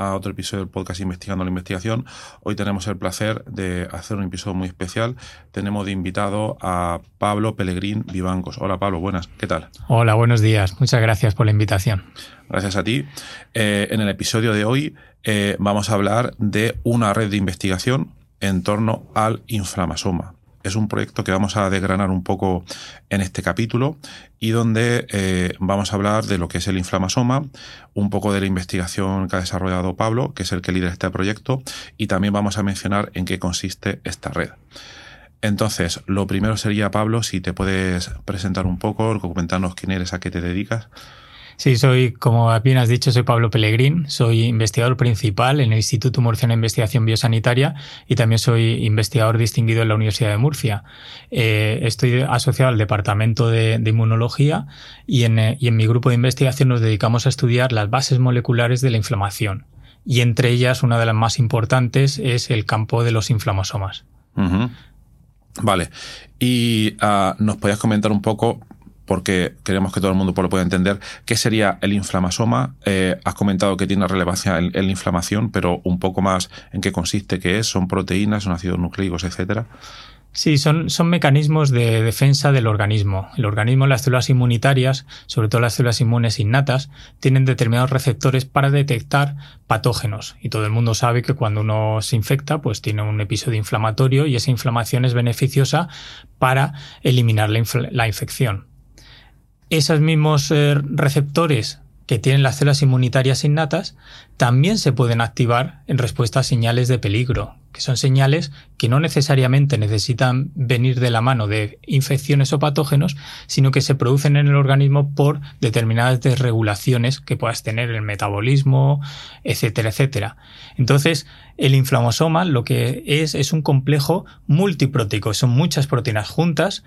A otro episodio del podcast Investigando la Investigación. Hoy tenemos el placer de hacer un episodio muy especial. Tenemos de invitado a Pablo Pelegrín Vivancos. Hola Pablo, buenas, ¿qué tal? Hola, buenos días. Muchas gracias por la invitación. Gracias a ti. Eh, en el episodio de hoy eh, vamos a hablar de una red de investigación en torno al inflamasoma es un proyecto que vamos a desgranar un poco en este capítulo y donde eh, vamos a hablar de lo que es el inflamasoma, un poco de la investigación que ha desarrollado Pablo, que es el que lidera este proyecto, y también vamos a mencionar en qué consiste esta red. Entonces, lo primero sería, Pablo, si te puedes presentar un poco, comentarnos quién eres, a qué te dedicas. Sí, soy, como bien has dicho, soy Pablo Pellegrín, soy investigador principal en el Instituto Murciano de Investigación Biosanitaria y también soy investigador distinguido en la Universidad de Murcia. Eh, estoy asociado al Departamento de, Inmunología y en, eh, y en mi grupo de investigación nos dedicamos a estudiar las bases moleculares de la inflamación. Y entre ellas, una de las más importantes es el campo de los inflamosomas. Vale. Y ah, nos podías comentar un poco porque queremos que todo el mundo lo pueda entender. ¿Qué sería el inflamasoma? Eh, has comentado que tiene relevancia en, la inflamación, pero un poco más en qué consiste, qué es, son proteínas, son ácidos nucleicos, etcétera. Sí, son, mecanismos de defensa del organismo. El organismo, las células inmunitarias, sobre todo las células inmunes innatas, tienen determinados receptores para detectar patógenos. Y todo el mundo sabe que cuando uno se infecta, pues tiene un episodio inflamatorio y esa inflamación es beneficiosa para eliminar la infección esos mismos eh, receptores que tienen las células inmunitarias innatas también se pueden activar en respuesta a señales de peligro, que son señales que no necesariamente necesitan venir de la mano de infecciones o patógenos, sino que se producen en el organismo por determinadas desregulaciones que puedas tener en el metabolismo, etcétera, etcétera. Entonces, el inflamosoma lo que es es un complejo multiproteíco, son muchas proteínas juntas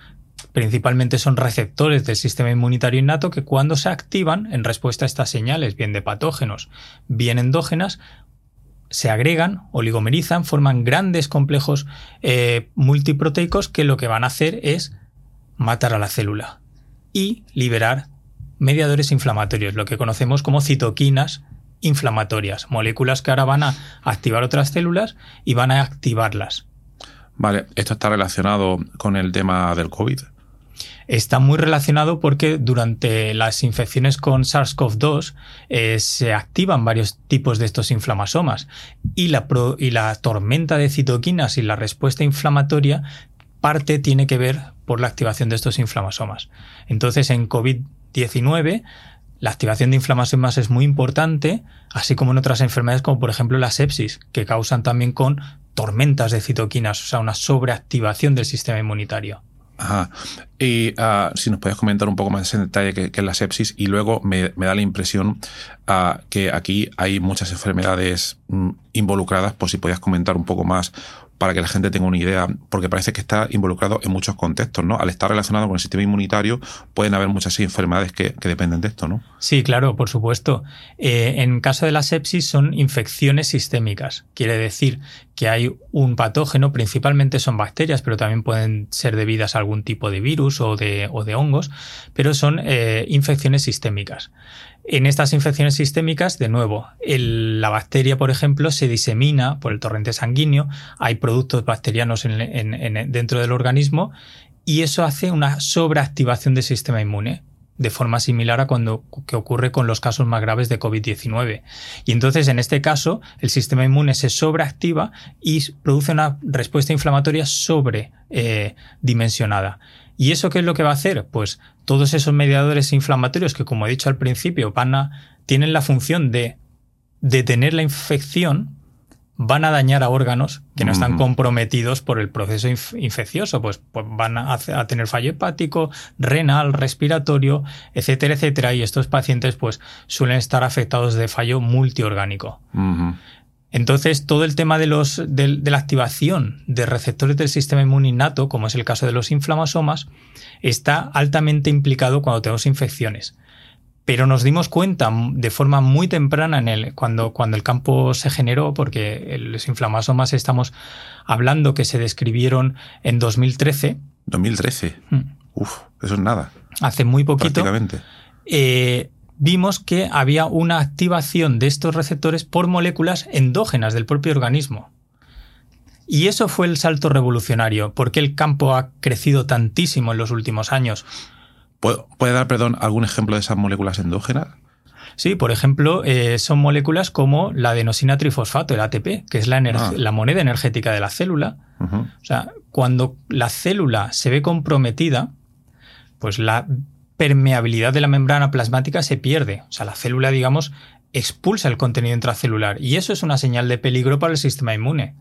principalmente son receptores del sistema inmunitario innato que cuando se activan en respuesta a estas señales, bien de patógenos, bien endógenas, se agregan, oligomerizan, forman grandes complejos eh, multiproteicos que lo que van a hacer es matar a la célula y liberar mediadores inflamatorios, lo que conocemos como citoquinas inflamatorias, moléculas que ahora van a activar otras células y van a activarlas. Vale, esto está relacionado con el tema del COVID está muy relacionado porque durante las infecciones con SARS-CoV-2 eh, se activan varios tipos de estos inflamasomas y la, y la tormenta de citoquinas y la respuesta inflamatoria parte tiene que ver por la activación de estos inflamasomas. Entonces en COVID-19 la activación de inflamasomas es muy importante, así como en otras enfermedades como por ejemplo la sepsis, que causan también con tormentas de citoquinas, o sea, una sobreactivación del sistema inmunitario. Ajá. Y ah, si nos puedes comentar un poco más en detalle qué, es la sepsis y luego me, da la impresión uh, que aquí hay muchas enfermedades mm, involucradas, por si podías comentar un poco más para que la gente tenga una idea, porque parece que está involucrado en muchos contextos, ¿no? Al estar relacionado con el sistema inmunitario, pueden haber muchas enfermedades que, dependen de esto, ¿no? Sí, claro, por supuesto. Eh, en caso de la sepsis son infecciones sistémicas. Quiere decir que hay un patógeno, principalmente son bacterias, pero también pueden ser debidas a algún tipo de virus o de, hongos, pero son eh, infecciones sistémicas. En estas infecciones sistémicas, de nuevo, la bacteria, por ejemplo, se disemina por el torrente sanguíneo, hay productos bacterianos dentro del organismo y eso hace una sobreactivación del sistema inmune. de forma similar a cuando que ocurre con los casos más graves de COVID-19. Y entonces, en este caso, el sistema inmune se sobreactiva y produce una respuesta inflamatoria sobredimensionada. Eh, ¿Y eso qué es lo que va a hacer? Pues todos esos mediadores inflamatorios que, como he dicho al principio, van a, tienen la función de detener la infección, van a dañar a órganos que no están comprometidos por el proceso infeccioso, pues, pues van a, tener fallo hepático, renal, respiratorio, etcétera, etcétera, y estos pacientes pues suelen estar afectados de fallo multiorgánico. Entonces, todo el tema de, los, de, la activación de receptores del sistema inmune innato, como es el caso de los inflamasomas, está altamente implicado cuando tenemos infecciones. Pero nos dimos cuenta de forma muy temprana en el, cuando, cuando el campo se generó, porque los inflamasomas estamos hablando que se describieron en 2013. 2013. Mm. Uf, eso es nada. Hace muy poquito. Prácticamente. Eh, vimos que había una activación de estos receptores por moléculas endógenas del propio organismo. Y eso fue el salto revolucionario, porque el campo ha crecido tantísimo en los últimos años. ¿Puede dar, perdón, algún ejemplo de esas moléculas endógenas? Sí, por ejemplo, eh, son moléculas como la adenosina trifosfato, el ATP, que es la, ah. la moneda energética de la célula. O sea, cuando la célula se ve comprometida, pues la permeabilidad de la membrana plasmática se pierde. O sea, la célula, digamos, expulsa el contenido intracelular y eso es una señal de peligro para el sistema inmune.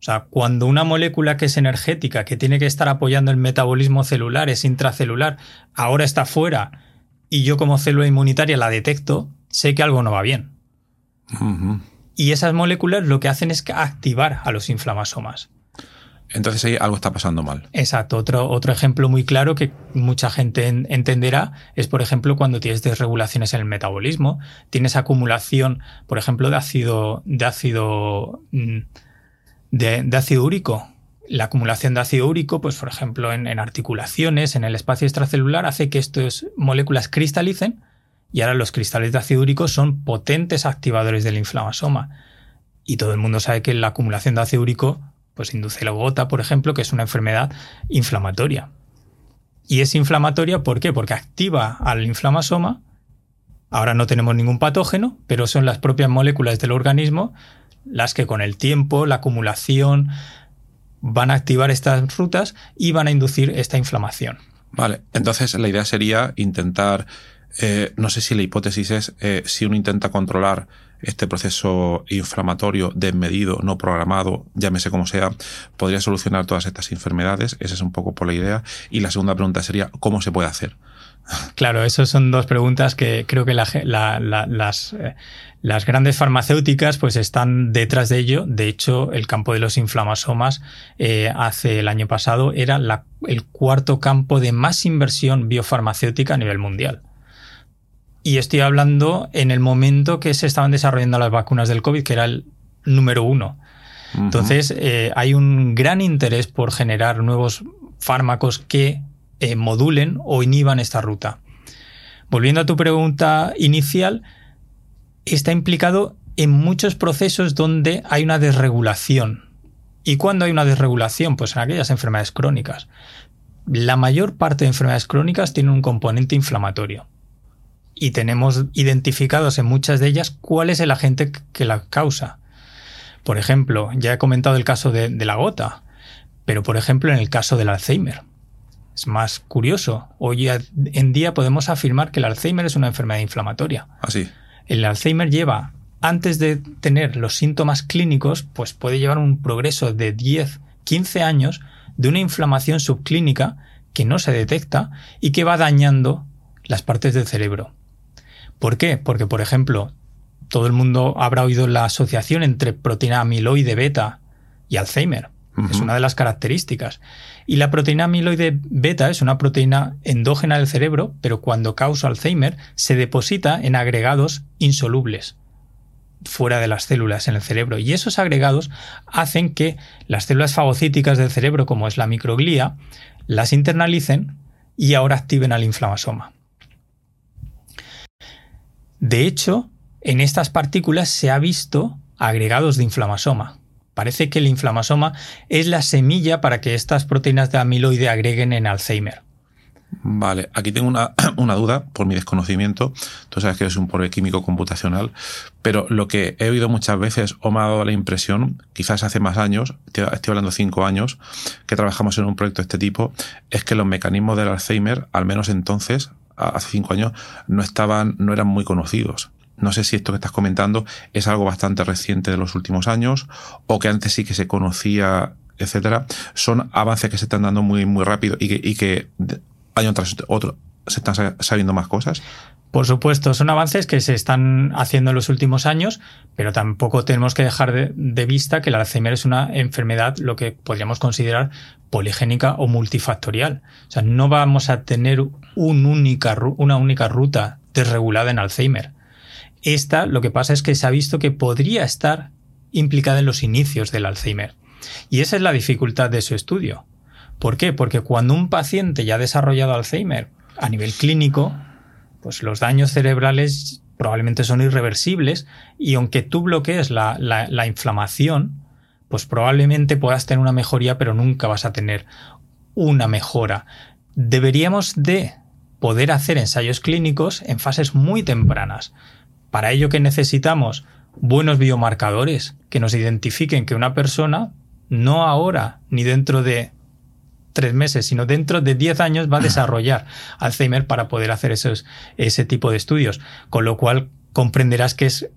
O sea, cuando una molécula que es energética, que tiene que estar apoyando el metabolismo celular, es intracelular, ahora está fuera y yo como célula inmunitaria la detecto, sé que algo no va bien. Y esas moléculas lo que hacen es activar a los inflamasomas. Entonces ahí algo está pasando mal. Exacto. Otro, otro ejemplo muy claro que mucha gente entenderá es, por ejemplo, cuando tienes desregulaciones en el metabolismo, tienes acumulación, por ejemplo, de ácido, de ácido, mm, de, ácido úrico. La acumulación de ácido úrico, pues por ejemplo, en, en articulaciones, en el espacio extracelular, hace que estas moléculas cristalicen y ahora los cristales de ácido úrico son potentes activadores del inflamasoma. Y todo el mundo sabe que la acumulación de ácido úrico pues induce la gota, por ejemplo, que es una enfermedad inflamatoria. Y es inflamatoria ¿por qué? Porque activa al inflamasoma. Ahora no tenemos ningún patógeno, pero son las propias moléculas del organismo las que con el tiempo, la acumulación, van a activar estas rutas y van a inducir esta inflamación. Vale, entonces la idea sería intentar, eh, no sé si la hipótesis es, eh, si uno intenta controlar este proceso inflamatorio desmedido, no programado, llámese como sea, podría solucionar todas estas enfermedades. Esa es un poco por la idea. Y la segunda pregunta sería, ¿cómo se puede hacer? Claro, esas son dos preguntas que creo que las, eh, las, grandes farmacéuticas pues están detrás de ello. De hecho, el campo de los inflamasomas eh, hace el año pasado era el cuarto campo de más inversión biofarmacéutica a nivel mundial. Y estoy hablando en el momento que se estaban desarrollando las vacunas del COVID, que era el número uno. Entonces, eh, hay un gran interés por generar nuevos fármacos que eh, modulen o inhiban esta ruta. Volviendo a tu pregunta inicial, está implicado en muchos procesos donde hay una desregulación. ¿Y cuándo hay una desregulación? Pues en aquellas enfermedades crónicas. La mayor parte de enfermedades crónicas tienen un componente inflamatorio y tenemos identificados en muchas de ellas cuál es el agente que la causa. Por ejemplo, ya he comentado el caso de, la gota, pero por ejemplo en el caso del Alzheimer. Es más curioso. Hoy en día podemos afirmar que el Alzheimer es una enfermedad inflamatoria. Así. Ah, el Alzheimer lleva, antes de tener los síntomas clínicos, pues puede llevar un progreso de 10, 15 años de una inflamación subclínica que no se detecta y que va dañando las partes del cerebro. ¿Por qué? Porque, por ejemplo, todo el mundo habrá oído la asociación entre proteína amiloide beta y Alzheimer. Es una de las características. Y la proteína amiloide beta es una proteína endógena del cerebro, pero cuando causa Alzheimer se deposita en agregados insolubles fuera de las células en el cerebro. Y esos agregados hacen que las células fagocíticas del cerebro, como es la microglía, las internalicen y ahora activen al inflamasoma. De hecho, en estas partículas se ha visto agregados de inflamasoma. Parece que el inflamasoma es la semilla para que estas proteínas de amiloide agreguen en Alzheimer. Vale, aquí tengo una, una, duda por mi desconocimiento. Tú sabes que soy un pobre químico computacional, pero lo que he oído muchas veces o me ha dado la impresión, quizás hace más años, estoy hablando cinco años, que trabajamos en un proyecto de este tipo, es que los mecanismos del Alzheimer, al menos entonces, hace cinco años, no estaban, no eran muy conocidos. No sé si esto que estás comentando es algo bastante reciente de los últimos años o que antes sí que se conocía, etcétera. Son avances que se están dando muy, muy rápido y que, y que año tras otro se están sabiendo más cosas. Por supuesto, son avances que se están haciendo en los últimos años, pero tampoco tenemos que dejar de, vista que el Alzheimer es una enfermedad, lo que podríamos considerar poligénica o multifactorial. O sea, no vamos a tener una única ruta desregulada en Alzheimer. Esta, lo que pasa es que se ha visto que podría estar implicada en los inicios del Alzheimer. Y esa es la dificultad de su estudio. ¿Por qué? Porque cuando un paciente ya ha desarrollado Alzheimer a nivel clínico, pues los daños cerebrales probablemente son irreversibles y aunque tú bloquees la, la, inflamación, pues probablemente puedas tener una mejoría, pero nunca vas a tener una mejora. Deberíamos de poder hacer ensayos clínicos en fases muy tempranas. Para ello que necesitamos buenos biomarcadores que nos identifiquen que una persona, no ahora ni dentro de tres meses, sino dentro de diez años va a desarrollar Alzheimer para poder hacer esos, ese tipo de estudios. Con lo cual comprenderás que es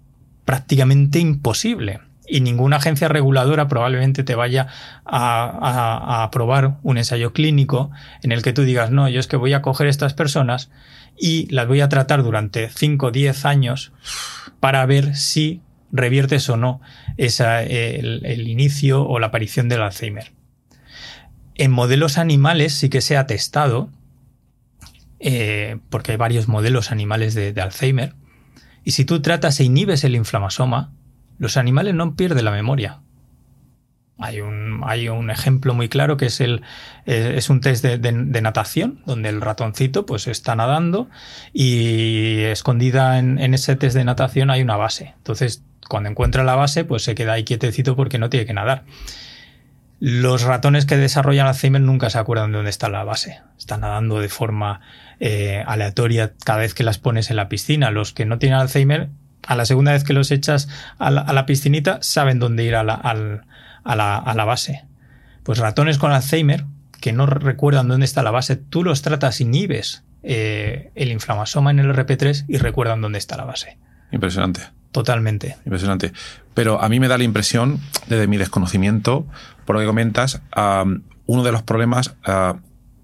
prácticamente imposible. Y ninguna agencia reguladora probablemente te vaya a, aprobar un ensayo clínico en el que tú digas, no, yo es que voy a coger estas personas y las voy a tratar durante 5 o 10 años para ver si reviertes o no esa, el inicio o la aparición del Alzheimer. En modelos animales sí que se ha testado, eh, porque hay varios modelos animales de, Alzheimer, y si tú tratas e inhibes el inflamasoma, los animales no pierden la memoria. Hay un, hay un, ejemplo muy claro que es, el, es un test de, natación, donde el ratoncito pues, está nadando y escondida en, en, ese test de natación hay una base. Entonces, cuando encuentra la base, pues se queda ahí quietecito porque no tiene que nadar. Los ratones que desarrollan Alzheimer nunca se acuerdan de dónde está la base. Están nadando de forma eh, aleatoria cada vez que las pones en la piscina. Los que no tienen Alzheimer, a la segunda vez que los echas a la, piscinita, saben dónde ir a la, a, la, base. Pues ratones con Alzheimer, que no recuerdan dónde está la base, tú los tratas, inhibes eh, el inflamasoma en el RP3 y recuerdan dónde está la base. Impresionante. Totalmente. Impresionante. Pero a mí me da la impresión, desde mi desconocimiento, por lo que comentas, uno de los problemas,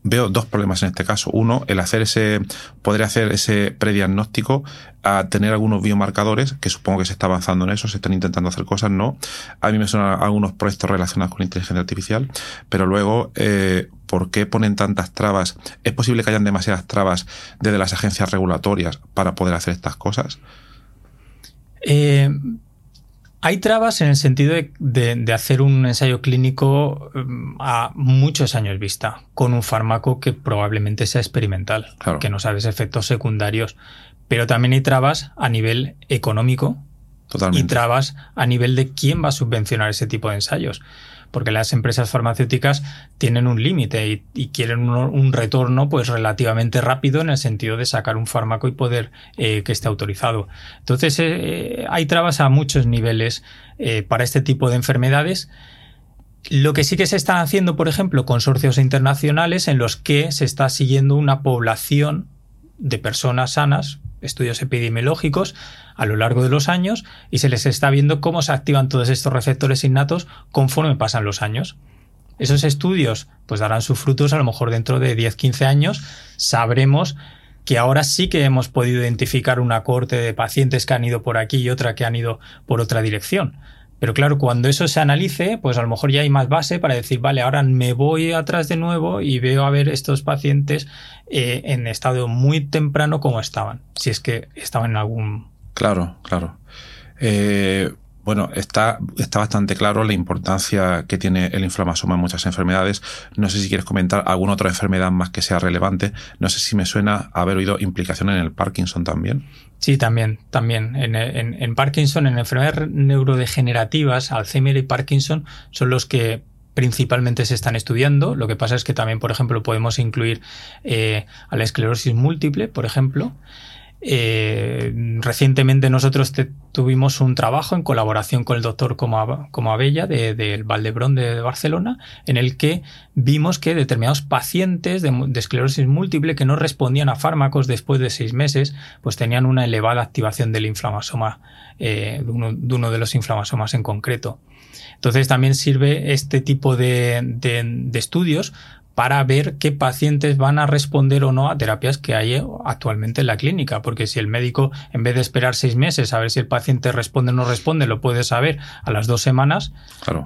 veo dos problemas en este caso. Uno, el hacer ese, poder hacer ese prediagnóstico, a tener algunos biomarcadores, que supongo que se está avanzando en eso, se están intentando hacer cosas, ¿no? A mí me suenan algunos proyectos relacionados con inteligencia artificial, pero luego, eh, ¿por qué ponen tantas trabas? ¿Es posible que hayan demasiadas trabas desde las agencias regulatorias para poder hacer estas cosas? Eh, hay trabas en el sentido de, hacer un ensayo clínico mm, a muchos años vista, con un fármaco que probablemente sea experimental, que no sabes efectos secundarios. Pero también hay trabas a nivel económico y trabas a nivel de quién va a subvencionar ese tipo de ensayos porque las empresas farmacéuticas tienen un límite y, quieren un, retorno pues relativamente rápido en el sentido de sacar un fármaco y poder eh, que esté autorizado. Entonces eh, hay trabas a muchos niveles eh, para este tipo de enfermedades. Lo que sí que se están haciendo, por ejemplo, consorcios internacionales en los que se está siguiendo una población de personas sanas, estudios epidemiológicos a lo largo de los años y se les está viendo cómo se activan todos estos receptores innatos conforme pasan los años. Esos estudios pues darán sus frutos a lo mejor dentro de 10-15 años. Sabremos que ahora sí que hemos podido identificar una corte de pacientes que han ido por aquí y otra que han ido por otra dirección. Pero claro, cuando eso se analice, pues a lo mejor ya hay más base para decir, vale, ahora me voy atrás de nuevo y veo a ver estos pacientes eh, en estado muy temprano como estaban, si es que estaban en algún... Claro, claro. Eh, bueno, está, está bastante claro la importancia que tiene el inflamasoma en muchas enfermedades. No sé si quieres comentar alguna otra enfermedad más que sea relevante. No sé si me suena haber oído implicación en el Parkinson también. Sí, también, también. En, en, Parkinson, en enfermedades neurodegenerativas, Alzheimer y Parkinson son los que principalmente se están estudiando. Lo que pasa es que también, por ejemplo, podemos incluir eh, a la esclerosis múltiple, por ejemplo. Eh, recientemente nosotros tuvimos un trabajo en colaboración con el doctor Como, Abella del de, Valdebrón de Barcelona, en el que vimos que determinados pacientes de, esclerosis múltiple que no respondían a fármacos después de seis meses, pues tenían una elevada activación del inflamasoma, eh, de, uno, de los inflamasomas en concreto. Entonces también sirve este tipo de, estudios para ver qué pacientes van a responder o no a terapias que hay actualmente en la clínica. Porque si el médico, en vez de esperar seis meses a ver si el paciente responde o no responde, lo puede saber a las dos semanas,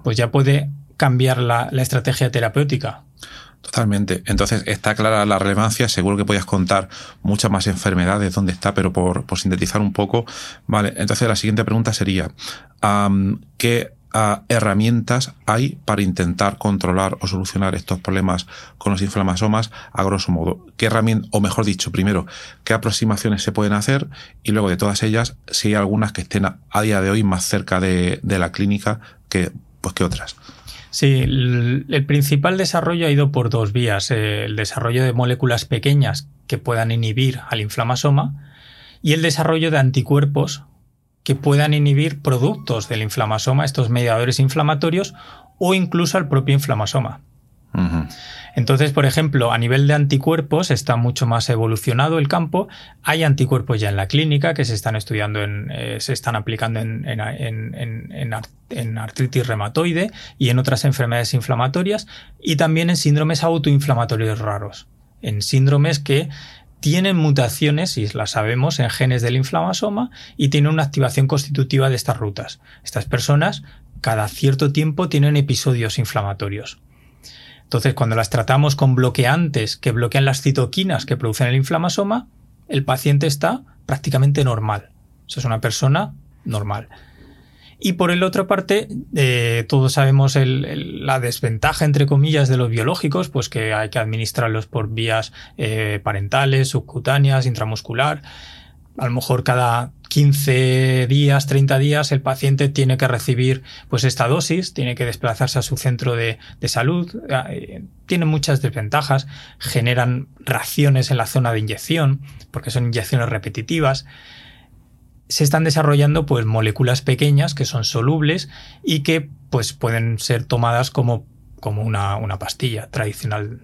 pues ya puede cambiar la, estrategia terapéutica. Totalmente. Entonces está clara la relevancia. Seguro que podías contar muchas más enfermedades dónde está, pero por, sintetizar un poco. Vale. Entonces la siguiente pregunta sería, ¿qué herramientas hay para intentar controlar o solucionar estos problemas con los inflamasomas a grosso modo. ¿Qué herramientas, o mejor dicho, primero, qué aproximaciones se pueden hacer y luego de todas ellas, si hay algunas que estén a, día de hoy más cerca de, la clínica que, pues, que otras? Sí, el, principal desarrollo ha ido por dos vías. El desarrollo de moléculas pequeñas que puedan inhibir al inflamasoma y el desarrollo de anticuerpos que puedan inhibir productos del inflamasoma, estos mediadores inflamatorios, o incluso al propio inflamasoma. Entonces, por ejemplo, a nivel de anticuerpos está mucho más evolucionado el campo. Hay anticuerpos ya en la clínica que se están estudiando, en, eh, se están aplicando en, en, artritis reumatoide y en otras enfermedades inflamatorias y también en síndromes autoinflamatorios raros. En síndromes que tienen mutaciones, y las sabemos, en genes del inflamasoma y tienen una activación constitutiva de estas rutas. Estas personas cada cierto tiempo tienen episodios inflamatorios. Entonces, cuando las tratamos con bloqueantes que bloquean las citoquinas que producen el inflamasoma, el paciente está prácticamente normal. O es una persona normal. Y por el otra parte, eh, todos sabemos la desventaja, entre comillas, de los biológicos, pues que hay que administrarlos por vías eh, parentales, subcutáneas, intramuscular. A lo mejor cada 15 días, 30 días, el paciente tiene que recibir pues esta dosis, tiene que desplazarse a su centro de, salud, eh, tiene muchas desventajas, generan reacciones en la zona de inyección, porque son inyecciones repetitivas se están desarrollando pues moléculas pequeñas que son solubles y que pues pueden ser tomadas como, como una, una pastilla tradicional.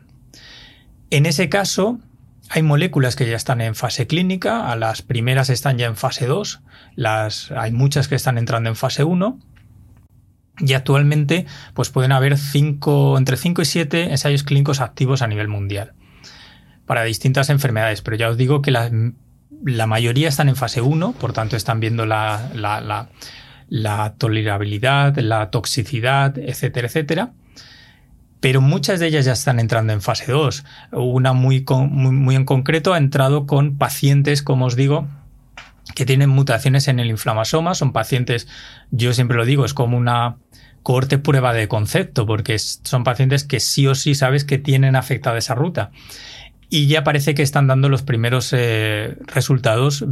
En ese caso, hay moléculas que ya están en fase clínica, a las primeras están ya en fase 2, las, hay muchas que están entrando en fase 1 y actualmente pues pueden haber cinco, entre 5 y 7 ensayos clínicos activos a nivel mundial para distintas enfermedades, pero ya os digo que las la mayoría están en fase 1, por tanto están viendo la, tolerabilidad, la toxicidad, etcétera, etcétera. Pero muchas de ellas ya están entrando en fase 2. Una muy, muy, en concreto ha entrado con pacientes, como os digo, que tienen mutaciones en el inflamasoma. Son pacientes, yo siempre lo digo, es como una corte prueba de concepto, porque son pacientes que sí o sí sabes que tienen afectada esa ruta y ya parece que están dando los primeros eh, resultados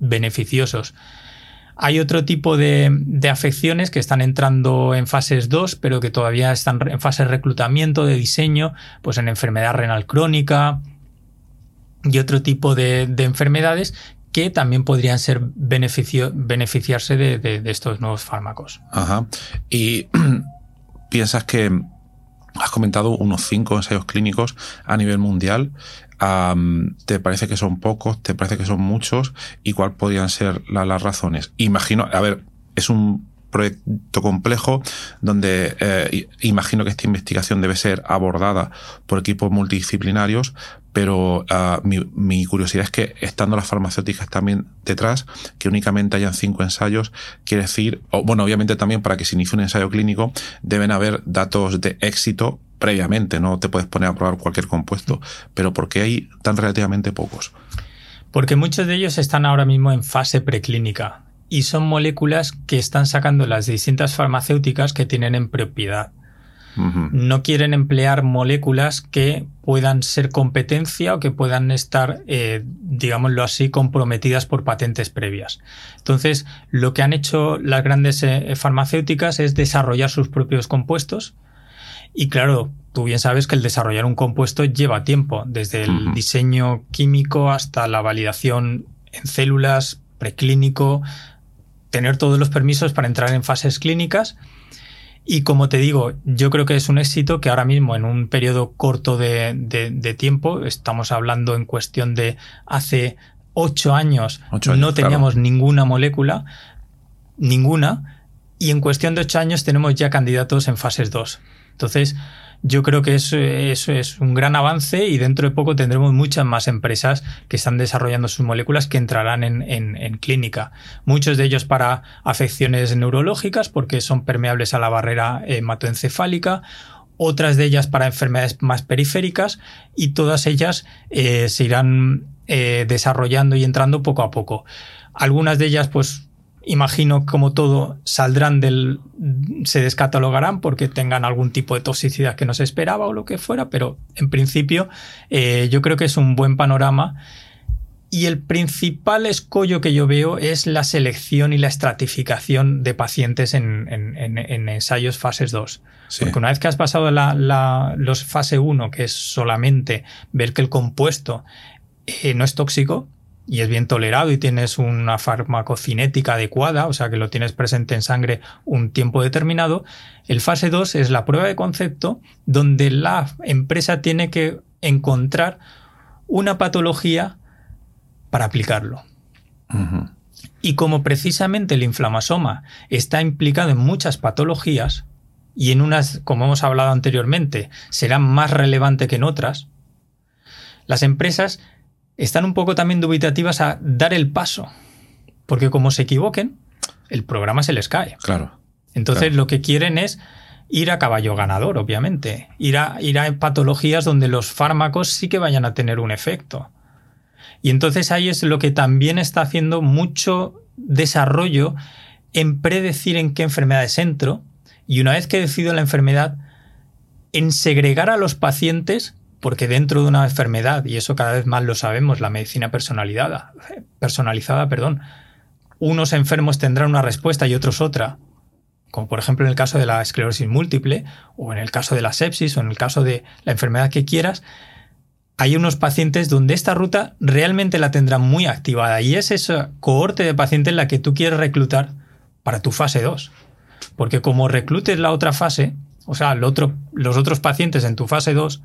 beneficiosos. Hay otro tipo de, afecciones que están entrando en fases 2, pero que todavía están en fase de reclutamiento, de diseño, pues en enfermedad renal crónica y otro tipo de, enfermedades que también podrían ser beneficio, beneficiarse de, de, estos nuevos fármacos. Ajá. Y piensas que has comentado unos cinco ensayos clínicos a nivel mundial. ¿Te parece que son pocos? ¿Te parece que son muchos? ¿Y cuáles podrían ser las razones? Imagino, a ver, es un proyecto complejo donde eh, imagino que esta investigación debe ser abordada por equipos multidisciplinarios, pero ah, mi, curiosidad es que estando las farmacéuticas también detrás, que únicamente hayan cinco ensayos, quiere decir, o, bueno, obviamente también para que se inicie un ensayo clínico deben haber datos de éxito previamente, no te puedes poner a probar cualquier compuesto, pero ¿por qué hay tan relativamente pocos? Porque muchos de ellos están ahora mismo en fase preclínica y son moléculas que están sacando las distintas farmacéuticas que tienen en propiedad. No quieren emplear moléculas que puedan ser competencia o que puedan estar, eh, digámoslo así, comprometidas por patentes previas. Entonces, lo que han hecho las grandes eh, farmacéuticas es desarrollar sus propios compuestos Y claro, tú bien sabes que el desarrollar un compuesto lleva tiempo, desde el diseño químico hasta la validación en células, preclínico, tener todos los permisos para entrar en fases clínicas. Y como te digo, yo creo que es un éxito que ahora mismo en un periodo corto de, tiempo, estamos hablando en cuestión de hace ocho años, no teníamos ninguna molécula, ninguna, y en cuestión de ocho años tenemos ya candidatos en fases 2. Entonces, yo creo que eso, es un gran avance y dentro de poco tendremos muchas más empresas que están desarrollando sus moléculas que entrarán en, clínica. Muchos de ellos para afecciones neurológicas porque son permeables a la barrera hematoencefálica otras de ellas para enfermedades más periféricas y todas ellas eh, se irán eh, desarrollando y entrando poco a poco. Algunas de ellas, pues imagino como todo, saldrán del. se descatalogarán porque tengan algún tipo de toxicidad que no se esperaba o lo que fuera, pero en principio eh, yo creo que es un buen panorama. Y el principal escollo que yo veo es la selección y la estratificación de pacientes en, ensayos fases 2. Porque una vez que has pasado la, los fase 1, que es solamente ver que el compuesto eh, no es tóxico, y es bien tolerado y tienes una farmacocinética adecuada, o sea que lo tienes presente en sangre un tiempo determinado, el fase 2 es la prueba de concepto donde la empresa tiene que encontrar una patología para aplicarlo. Y como precisamente el inflamasoma está implicado en muchas patologías, y en unas, como hemos hablado anteriormente, será más relevante que en otras, las empresas están un poco también dubitativas a dar el paso. Porque como se equivoquen, el programa se les cae. Claro. Entonces lo que quieren es ir a caballo ganador, obviamente. Ir a, ir a patologías donde los fármacos sí que vayan a tener un efecto. Y entonces ahí es lo que también está haciendo mucho desarrollo en predecir en qué enfermedades entro. Y una vez que decido la enfermedad, en segregar a los pacientes porque dentro de una enfermedad, y eso cada vez más lo sabemos, la medicina personalizada, personalizada, perdón, unos enfermos tendrán una respuesta y otros otra, como por ejemplo en el caso de la esclerosis múltiple, o en el caso de la sepsis, o en el caso de la enfermedad que quieras, hay unos pacientes donde esta ruta realmente la tendrán muy activada y es esa cohorte de pacientes la que tú quieres reclutar para tu fase 2. Porque como reclutes la otra fase, o sea, los otros pacientes en tu fase 2,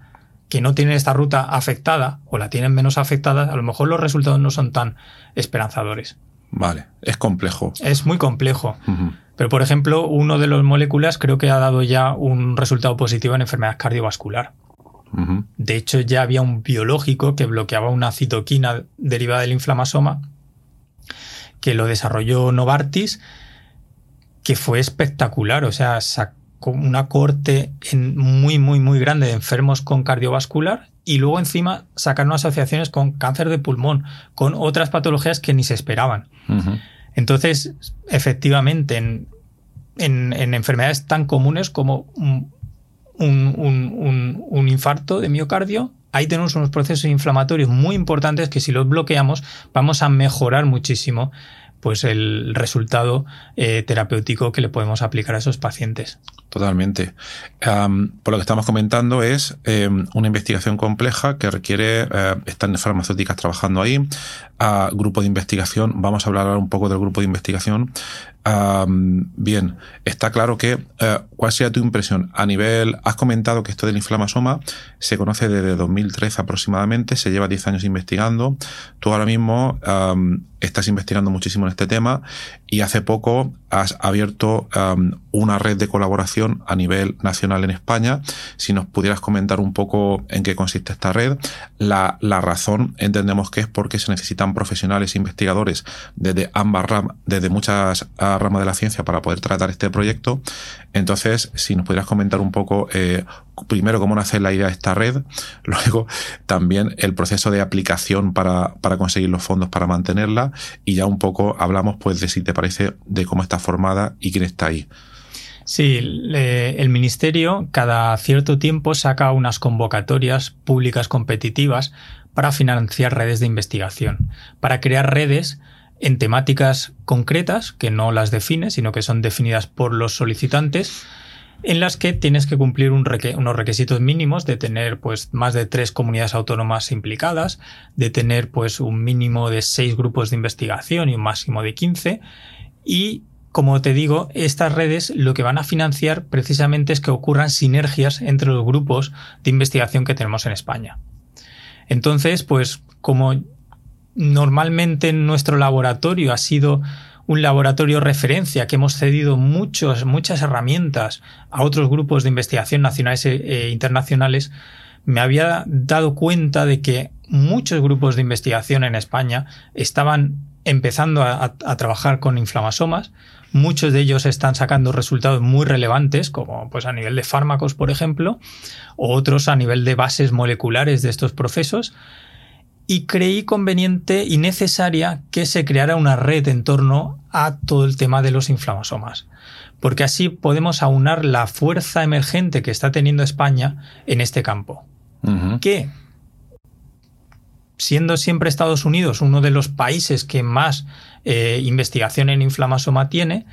que no tienen esta ruta afectada o la tienen menos afectada, a lo mejor los resultados no son tan esperanzadores. Vale, es complejo. Es muy complejo. Pero, por ejemplo, uno de los moléculas creo que ha dado ya un resultado positivo en enfermedad cardiovascular. De hecho, ya había un biológico que bloqueaba una citoquina derivada del inflamasoma, que lo desarrolló Novartis, que fue espectacular. O sea, sacó una corte muy, muy, muy grande de enfermos con cardiovascular y luego encima sacar unas asociaciones con cáncer de pulmón, con otras patologías que ni se esperaban. Entonces, efectivamente, en, enfermedades tan comunes como un, un, infarto de miocardio, ahí tenemos unos procesos inflamatorios muy importantes que si los bloqueamos vamos a mejorar muchísimo pues el resultado eh, terapéutico que le podemos aplicar a esos pacientes. Totalmente. por lo que estamos comentando es em, una investigación compleja que requiere, eh, están farmacéuticas trabajando ahí, a grupo de investigación, vamos a hablar ahora un poco del grupo de investigación. Bien, está claro que, eh, ¿cuál sería tu impresión? A nivel, has comentado que esto del inflamasoma se conoce desde 2013 aproximadamente, se lleva 10 años investigando. Tú ahora mismo estás investigando muchísimo en este tema y hace poco has abierto una red de colaboración a nivel nacional en España. Si nos pudieras comentar un poco en qué consiste esta red, la, la razón entendemos que es porque se necesitan profesionales e investigadores desde ambas ramas, desde muchas ramas de la ciencia para poder tratar este proyecto. Entonces, si nos pudieras comentar un poco, eh, primero cómo nace la idea de esta red, luego también el proceso de aplicación para, para conseguir los fondos para mantenerla y ya un poco hablamos pues de si te parece de cómo está formada y quién está ahí. Sí, el Ministerio cada cierto tiempo saca unas convocatorias públicas competitivas para financiar redes de investigación, para crear redes en temáticas concretas, que no las define, sino que son definidas por los solicitantes, en las que tienes que cumplir unos requisitos mínimos de tener pues más de tres comunidades autónomas implicadas, de tener pues un mínimo de seis grupos de investigación y un máximo de 15 y como te digo, estas redes lo que van a financiar precisamente es que ocurran sinergias entre los grupos de investigación que tenemos en España. Entonces, pues como normalmente nuestro laboratorio ha sido un laboratorio referencia que hemos cedido muchos, muchas herramientas a otros grupos de investigación nacionales e, e internacionales, me había dado cuenta de que muchos grupos de investigación en España estaban empezando a, trabajar con inflamasomas. Muchos de ellos están sacando resultados muy relevantes, como pues a nivel de fármacos, por ejemplo, o otros a nivel de bases moleculares de estos procesos y creí conveniente y necesaria que se creara una red en torno a todo el tema de los inflamasomas, porque así podemos aunar la fuerza emergente que está teniendo España en este campo. Que, siendo siempre Estados Unidos uno de los países que más eh, investigación en inflamasoma tiene,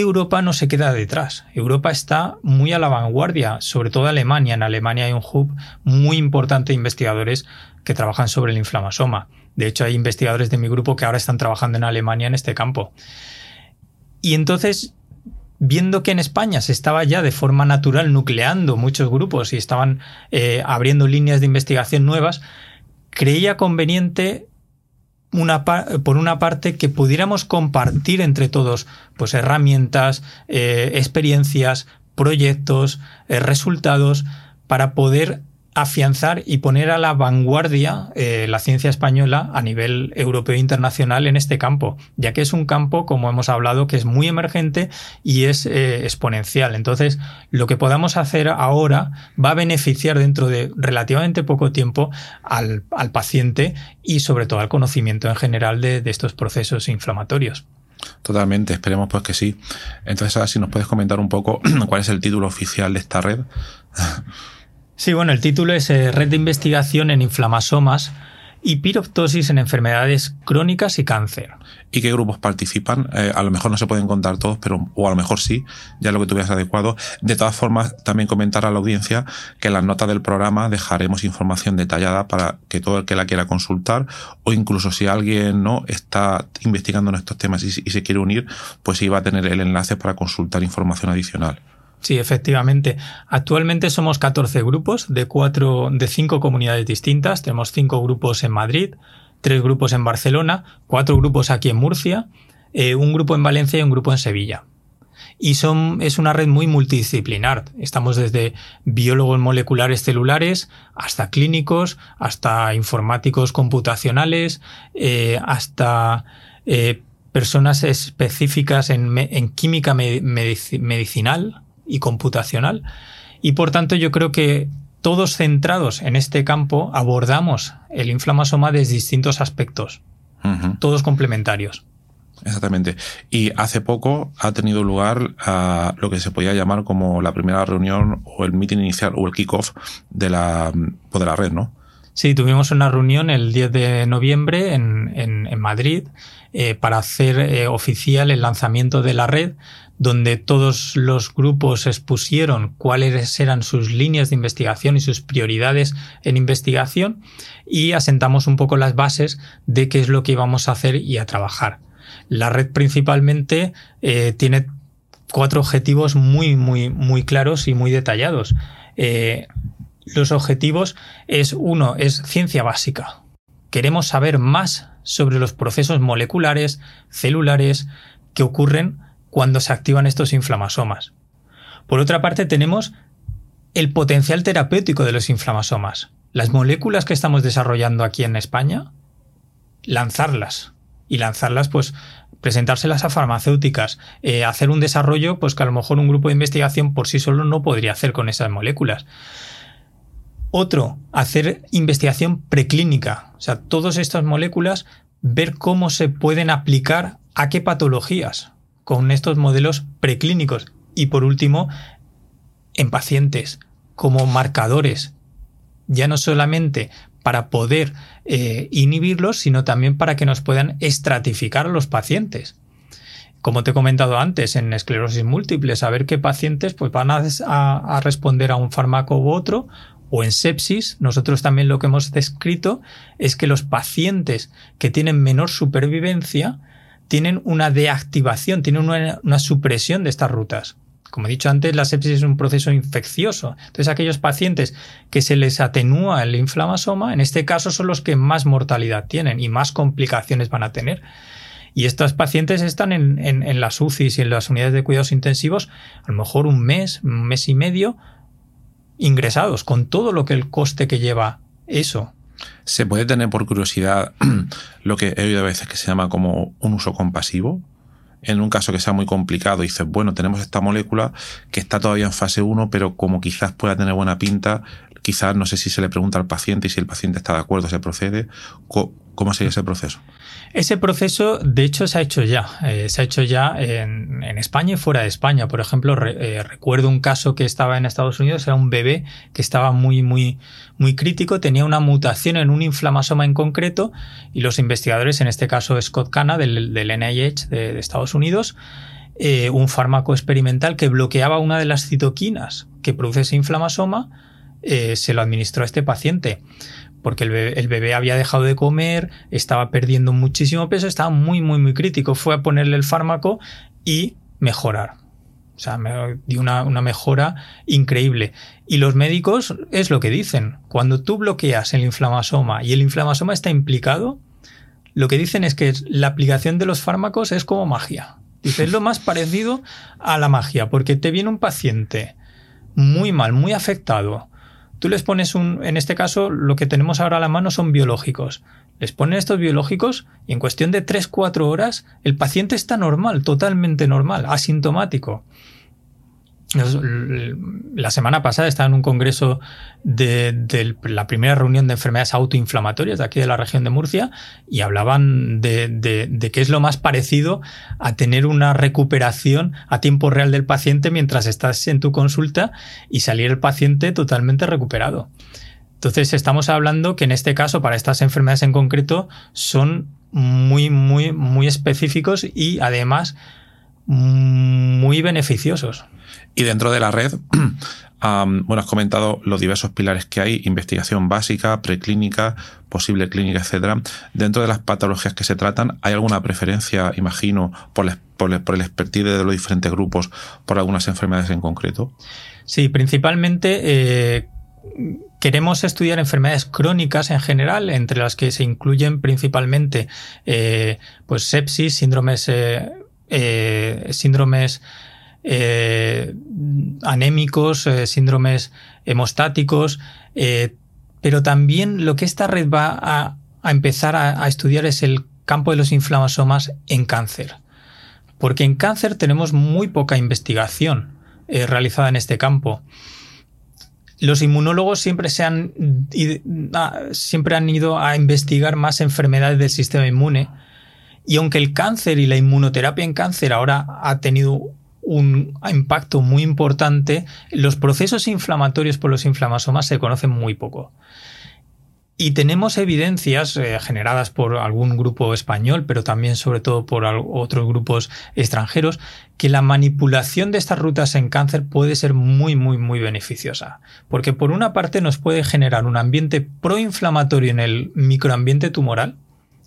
Europa no se queda detrás. Europa está muy a la vanguardia, sobre todo Alemania. En Alemania hay un hub muy importante de investigadores que trabajan sobre el inflamasoma. De hecho, hay investigadores de mi grupo que ahora están trabajando en Alemania en este campo. Y entonces, viendo que en España se estaba ya de forma natural nucleando muchos grupos y estaban eh, abriendo líneas de investigación nuevas, creía conveniente una, por una parte que pudiéramos compartir entre todos pues herramientas, eh, experiencias, proyectos, eh, resultados para poder afianzar y poner a la vanguardia eh, la ciencia española a nivel europeo e internacional en este campo, ya que es un campo, como hemos hablado, que es muy emergente y es eh, exponencial. Entonces, lo que podamos hacer ahora va a beneficiar dentro de relativamente poco tiempo al, paciente y sobre todo al conocimiento en general de, de estos procesos inflamatorios. Totalmente, esperemos pues que sí. Entonces, ahora si nos puedes comentar un poco cuál es el título oficial de esta red. Sí, bueno, el título es eh, Red de Investigación en Inflamasomas y Piroptosis en Enfermedades Crónicas y Cáncer. ¿Y qué grupos participan? Eh, a lo mejor no se pueden contar todos, pero o a lo mejor sí, ya lo que tú veas adecuado. De todas formas, también comentar a la audiencia que en las notas del programa dejaremos información detallada para que todo el que la quiera consultar o incluso si alguien no está investigando en estos temas y, y se quiere unir, pues sí va a tener el enlace para consultar información adicional. Sí, efectivamente. Actualmente somos 14 grupos de cuatro, de cinco comunidades distintas. Tenemos cinco grupos en Madrid, tres grupos en Barcelona, cuatro grupos aquí en Murcia, eh, un grupo en Valencia y un grupo en Sevilla. Y son, es una red muy multidisciplinar. Estamos desde biólogos moleculares celulares hasta clínicos, hasta informáticos computacionales, eh, hasta eh, personas específicas en, en química medicinal, y computacional. Y por tanto yo creo que todos centrados en este campo abordamos el inflamasoma desde distintos aspectos, todos complementarios. Exactamente. Y hace poco ha tenido lugar a lo que se podía llamar como la primera reunión o el meeting inicial o el kickoff de la, pues, de la red, ¿no? Sí, tuvimos una reunión el 10 de noviembre en, en, Madrid eh, para hacer eh, oficial el lanzamiento de la red donde todos los grupos expusieron cuáles eran sus líneas de investigación y sus prioridades en investigación y asentamos un poco las bases de qué es lo que íbamos a hacer y a trabajar. La red principalmente eh, tiene cuatro objetivos muy, muy, muy claros y muy detallados. Eh, los objetivos es uno, es ciencia básica. Queremos saber más sobre los procesos moleculares, celulares, que ocurren cuando se activan estos inflamasomas. Por otra parte, tenemos el potencial terapéutico de los inflamasomas. Las moléculas que estamos desarrollando aquí en España, lanzarlas. Y lanzarlas, pues, presentárselas a farmacéuticas, eh, hacer un desarrollo, pues que a lo mejor un grupo de investigación por sí solo no podría hacer con esas moléculas. Otro, hacer investigación preclínica. O sea, todas estas moléculas, ver cómo se pueden aplicar a qué patologías con estos modelos preclínicos y por último en pacientes como marcadores, ya no solamente para poder eh, inhibirlos, sino también para que nos puedan estratificar a los pacientes. como te he comentado antes, en esclerosis múltiple, saber qué pacientes pues, van a, responder a un fármaco u otro, o en sepsis, nosotros también lo que hemos descrito es que los pacientes que tienen menor supervivencia tienen una deactivación, tienen una supresión de estas rutas. Como he dicho antes, la sepsis es un proceso infeccioso. Entonces, aquellos pacientes que se les atenúa el inflamasoma, en este caso son los que más mortalidad tienen y más complicaciones van a tener. Y estos pacientes están en, en, las UCIs y en las unidades de cuidados intensivos a lo mejor un mes, un mes y medio ingresados, con todo lo que el coste que lleva eso. ¿Se puede tener por curiosidad lo que he oído a veces que se llama como un uso compasivo? en un caso que sea muy complicado, dices, bueno, tenemos esta molécula que está todavía en fase 1, pero como quizás pueda tener buena pinta, quizás no sé si se le pregunta al paciente y si el paciente está de acuerdo, se procede. ¿Cómo sería ese proceso? Ese proceso, de hecho, se ha hecho ya. Eh, se ha hecho ya en, España y fuera de España. Por ejemplo, eh, recuerdo un caso que estaba en Estados Unidos, era un bebé que estaba muy, muy, muy crítico, tenía una mutación en un inflamasoma en concreto y los investigadores, en este caso Scott Cana del, NIH de, Estados Unidos, eh, un fármaco experimental que bloqueaba una de las citoquinas que produce ese inflamasoma, se lo administró a este paciente porque el bebé, había dejado de comer, estaba perdiendo muchísimo peso, estaba muy, muy, muy crítico. Fue a ponerle el fármaco y mejorar. O sea, me dio una, una, mejora increíble. Y los médicos es lo que dicen. Cuando tú bloqueas el inflamasoma y el inflamasoma está implicado, lo que dicen es que la aplicación de los fármacos es como magia. Dice, es lo más parecido a la magia, porque te viene un paciente muy mal, muy afectado, Tú les pones un, en este caso, lo que tenemos ahora a la mano son biológicos. Les ponen estos biológicos y en cuestión de 3-4 horas el paciente está normal, totalmente normal, asintomático. La semana pasada estaba en un congreso de, la primera reunión de enfermedades autoinflamatorias de aquí de la región de Murcia y hablaban de, de qué es lo más parecido a tener una recuperación a tiempo real del paciente mientras estás en tu consulta y salir el paciente totalmente recuperado. Entonces estamos hablando que en este caso para estas enfermedades en concreto son muy, muy, muy específicos y además muy beneficiosos. Y dentro de la red, bueno, has comentado los diversos pilares que hay, investigación básica, preclínica, posible clínica, etcétera. Dentro de las patologías que se tratan, ¿hay alguna preferencia, imagino, por, por, el expertise de los diferentes grupos, por algunas enfermedades en concreto? Sí, principalmente eh, queremos estudiar enfermedades crónicas en general, entre las que se incluyen principalmente eh, pues sepsis, síndromes, eh, síndromes eh, anémicos, eh, síndromes hemostáticos, eh, pero también lo que esta red va a, empezar a, estudiar es el campo de los inflamasomas en cáncer. Porque en cáncer tenemos muy poca investigación realizada en este campo. Los inmunólogos siempre, se han, siempre han ido a investigar más enfermedades del sistema inmune. Y aunque el cáncer y la inmunoterapia en cáncer ahora ha tenido un impacto muy importante. Los procesos inflamatorios por los inflamasomas se conocen muy poco. Y tenemos evidencias eh, generadas por algún grupo español, pero también sobre todo por otros grupos extranjeros, que la manipulación de estas rutas en cáncer puede ser muy, muy, muy beneficiosa. Porque por una parte nos puede generar un ambiente proinflamatorio en el microambiente tumoral,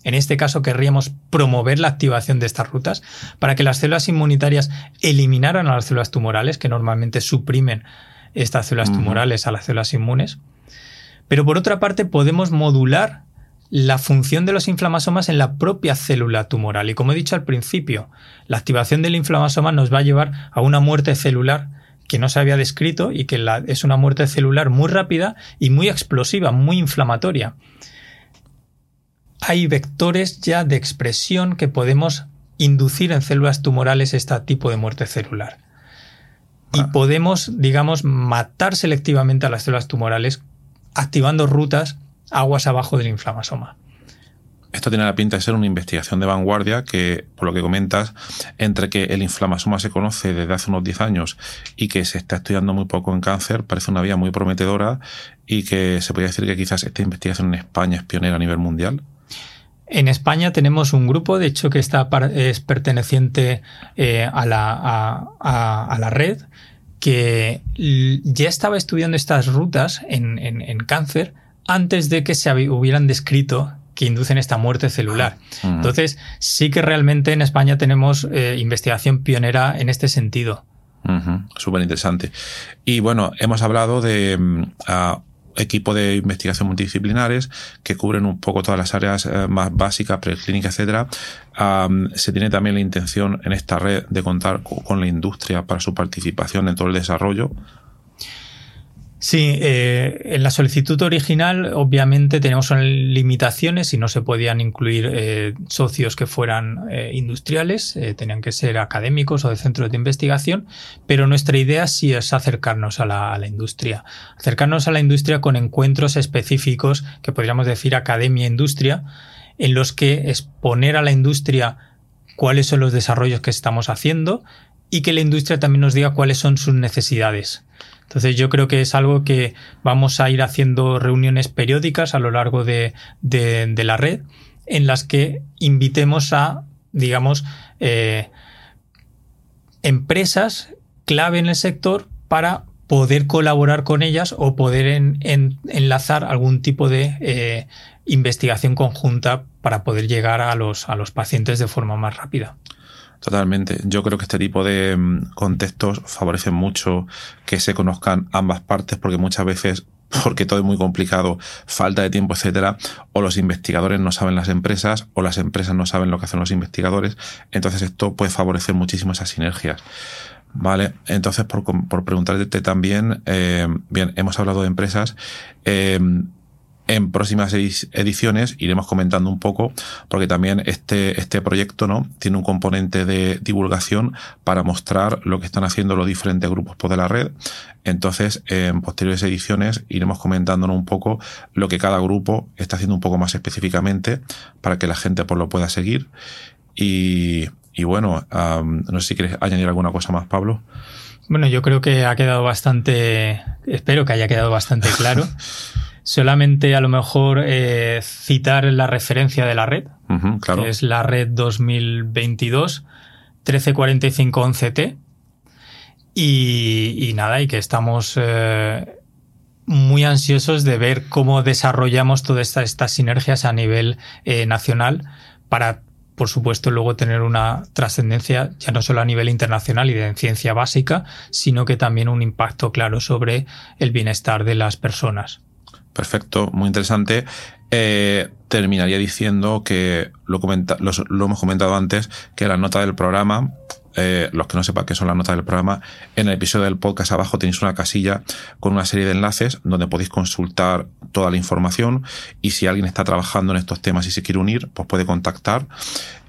en este caso querríamos promover la activación de estas rutas para que las células inmunitarias eliminaran a las células tumorales, que normalmente suprimen estas células tumorales a las células inmunes. Pero por otra parte podemos modular la función de los inflamasomas en la propia célula tumoral. Y como he dicho al principio, la activación del inflamasoma nos va a llevar a una muerte celular que no se había descrito y que es una muerte celular muy rápida y muy explosiva, muy inflamatoria hay vectores ya de expresión que podemos inducir en células tumorales este tipo de muerte celular. Y ah. podemos, digamos, matar selectivamente a las células tumorales activando rutas aguas abajo del inflamasoma. Esto tiene la pinta de ser una investigación de vanguardia que, por lo que comentas, entre que el inflamasoma se conoce desde hace unos 10 años y que se está estudiando muy poco en cáncer, parece una vía muy prometedora y que se podría decir que quizás esta investigación en España es pionera a nivel mundial. En España tenemos un grupo, de hecho, que está, es perteneciente eh, a, la, a, la, red, que ya estaba estudiando estas rutas en, en, cáncer antes de que se hubieran descrito que inducen esta muerte celular. Ah, Entonces, sí que realmente en España tenemos eh, investigación pionera en este sentido. Súper interesante. Y bueno, hemos hablado de mm, equipo de investigación multidisciplinares que cubren un poco todas las áreas eh, más básicas, preclínica, etcétera. se tiene también la intención en esta red de contar con la industria para su participación en todo el desarrollo. Sí, eh, en la solicitud original obviamente tenemos limitaciones y no se podían incluir eh, socios que fueran eh, industriales, tenían que ser académicos o de centros de investigación, pero nuestra idea sí es acercarnos a la, a la industria, acercarnos a la industria con encuentros específicos que podríamos decir academia-industria, en los que exponer a la industria cuáles son los desarrollos que estamos haciendo y que la industria también nos diga cuáles son sus necesidades. Entonces yo creo que es algo que vamos a ir haciendo reuniones periódicas a lo largo de, la red en las que invitemos a, digamos, eh, empresas clave en el sector para poder colaborar con ellas o poder enlazar algún tipo de eh, investigación conjunta para poder llegar a los, a los pacientes de forma más rápida. Totalmente. Yo creo que este tipo de mm, contextos favorecen mucho que se conozcan ambas partes porque muchas veces porque todo es muy complicado, falta de tiempo, etcétera, o los investigadores no saben las empresas, o las empresas no saben lo que hacen los investigadores. Entonces, esto puede favorecer muchísimo esas sinergias. Vale, entonces por, por preguntarte también, eh, bien, hemos hablado de empresas. Eh, en próximas ediciones iremos comentando un poco, porque también este, este proyecto ¿no? tiene un componente de divulgación para mostrar lo que están haciendo los diferentes grupos de la red. Entonces, en posteriores ediciones iremos comentándonos un poco lo que cada grupo está haciendo un poco más específicamente para que la gente pues, lo pueda seguir. Y, y bueno, no sé si quieres añadir alguna cosa más, Pablo. Bueno, yo creo que ha quedado bastante, espero que haya quedado bastante claro. Solamente a lo mejor eh, citar la referencia de la red, que es la red 2022 134511T. Y, y nada, y que estamos eh, muy ansiosos de ver cómo desarrollamos todas estas sinergias a nivel eh, nacional para por supuesto, luego tener una trascendencia ya no solo a nivel internacional y de ciencia básica, sino que también un impacto claro sobre el bienestar de las personas. Perfecto, muy interesante. Eh, terminaría diciendo que lo, lo, hemos comentado antes, que la nota del programa, eh, los que no sepan qué son las notas del programa, en el episodio del podcast abajo tenéis una casilla con una serie de enlaces donde podéis consultar toda la información y si alguien está trabajando en estos temas y se quiere unir, pues puede contactar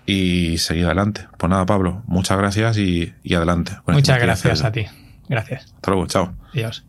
y seguir adelante. Pues nada, Pablo, muchas gracias y, y adelante. Muchas gracias a ti. Gracias. Hasta luego, chao. Adiós.